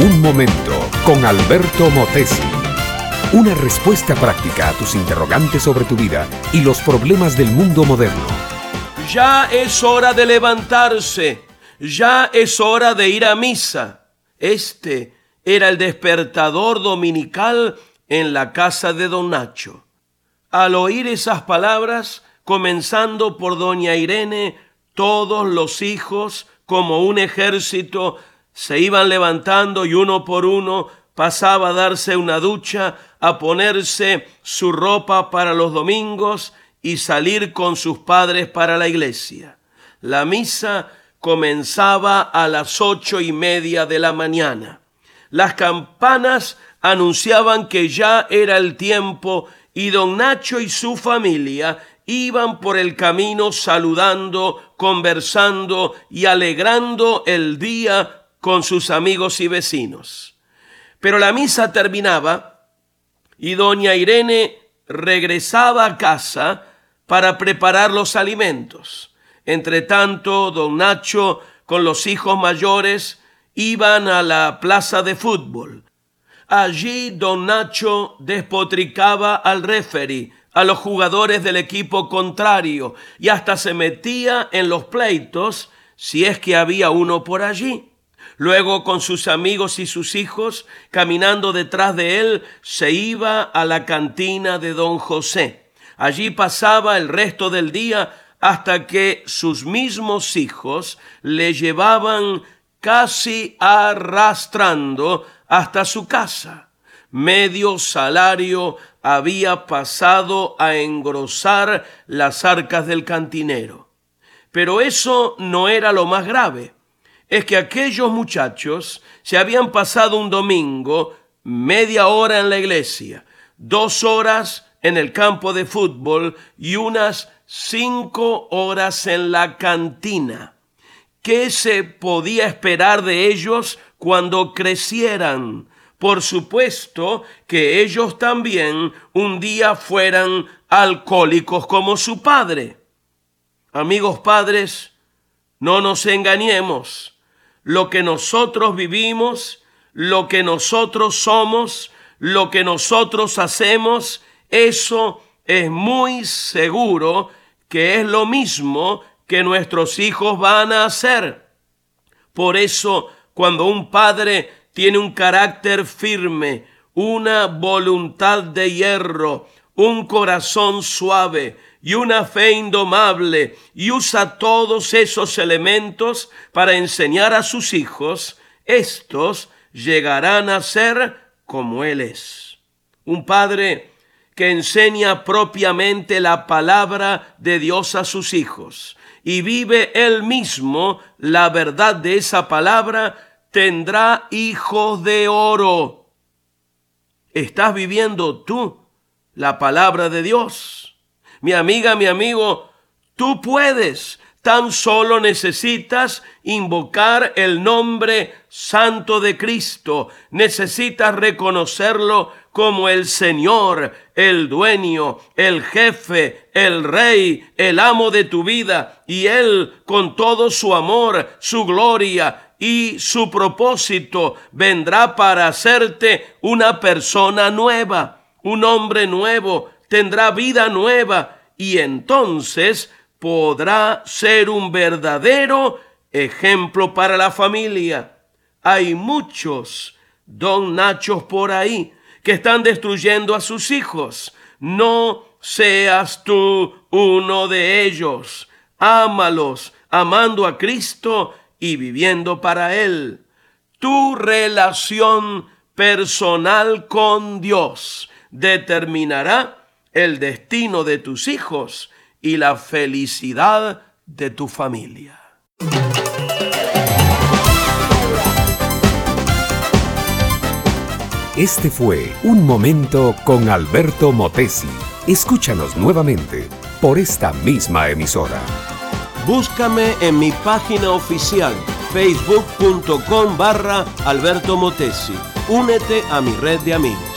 Un momento con Alberto Motesi. Una respuesta práctica a tus interrogantes sobre tu vida y los problemas del mundo moderno. Ya es hora de levantarse. Ya es hora de ir a misa. Este era el despertador dominical en la casa de don Nacho. Al oír esas palabras, comenzando por doña Irene, todos los hijos, como un ejército, se iban levantando y uno por uno pasaba a darse una ducha, a ponerse su ropa para los domingos y salir con sus padres para la iglesia. La misa comenzaba a las ocho y media de la mañana. Las campanas anunciaban que ya era el tiempo y don Nacho y su familia iban por el camino saludando, conversando y alegrando el día con sus amigos y vecinos. Pero la misa terminaba y doña Irene regresaba a casa para preparar los alimentos. Entre tanto, don Nacho con los hijos mayores iban a la plaza de fútbol. Allí don Nacho despotricaba al referee, a los jugadores del equipo contrario y hasta se metía en los pleitos si es que había uno por allí. Luego con sus amigos y sus hijos, caminando detrás de él, se iba a la cantina de don José. Allí pasaba el resto del día hasta que sus mismos hijos le llevaban casi arrastrando hasta su casa. Medio salario había pasado a engrosar las arcas del cantinero. Pero eso no era lo más grave es que aquellos muchachos se habían pasado un domingo media hora en la iglesia, dos horas en el campo de fútbol y unas cinco horas en la cantina. ¿Qué se podía esperar de ellos cuando crecieran? Por supuesto que ellos también un día fueran alcohólicos como su padre. Amigos padres, no nos engañemos lo que nosotros vivimos, lo que nosotros somos, lo que nosotros hacemos, eso es muy seguro que es lo mismo que nuestros hijos van a hacer. Por eso, cuando un padre tiene un carácter firme, una voluntad de hierro, un corazón suave, y una fe indomable y usa todos esos elementos para enseñar a sus hijos, estos llegarán a ser como Él es. Un padre que enseña propiamente la palabra de Dios a sus hijos y vive él mismo la verdad de esa palabra, tendrá hijos de oro. ¿Estás viviendo tú la palabra de Dios? Mi amiga, mi amigo, tú puedes. Tan solo necesitas invocar el nombre santo de Cristo. Necesitas reconocerlo como el Señor, el dueño, el jefe, el rey, el amo de tu vida. Y Él, con todo su amor, su gloria y su propósito, vendrá para hacerte una persona nueva, un hombre nuevo, tendrá vida nueva y entonces podrá ser un verdadero ejemplo para la familia. Hay muchos don Nachos por ahí que están destruyendo a sus hijos. No seas tú uno de ellos. Ámalos, amando a Cristo y viviendo para Él. Tu relación personal con Dios determinará el destino de tus hijos y la felicidad de tu familia. Este fue Un Momento con Alberto Motesi. Escúchanos nuevamente por esta misma emisora. Búscame en mi página oficial facebook.com barra Alberto Motesi. Únete a mi red de amigos.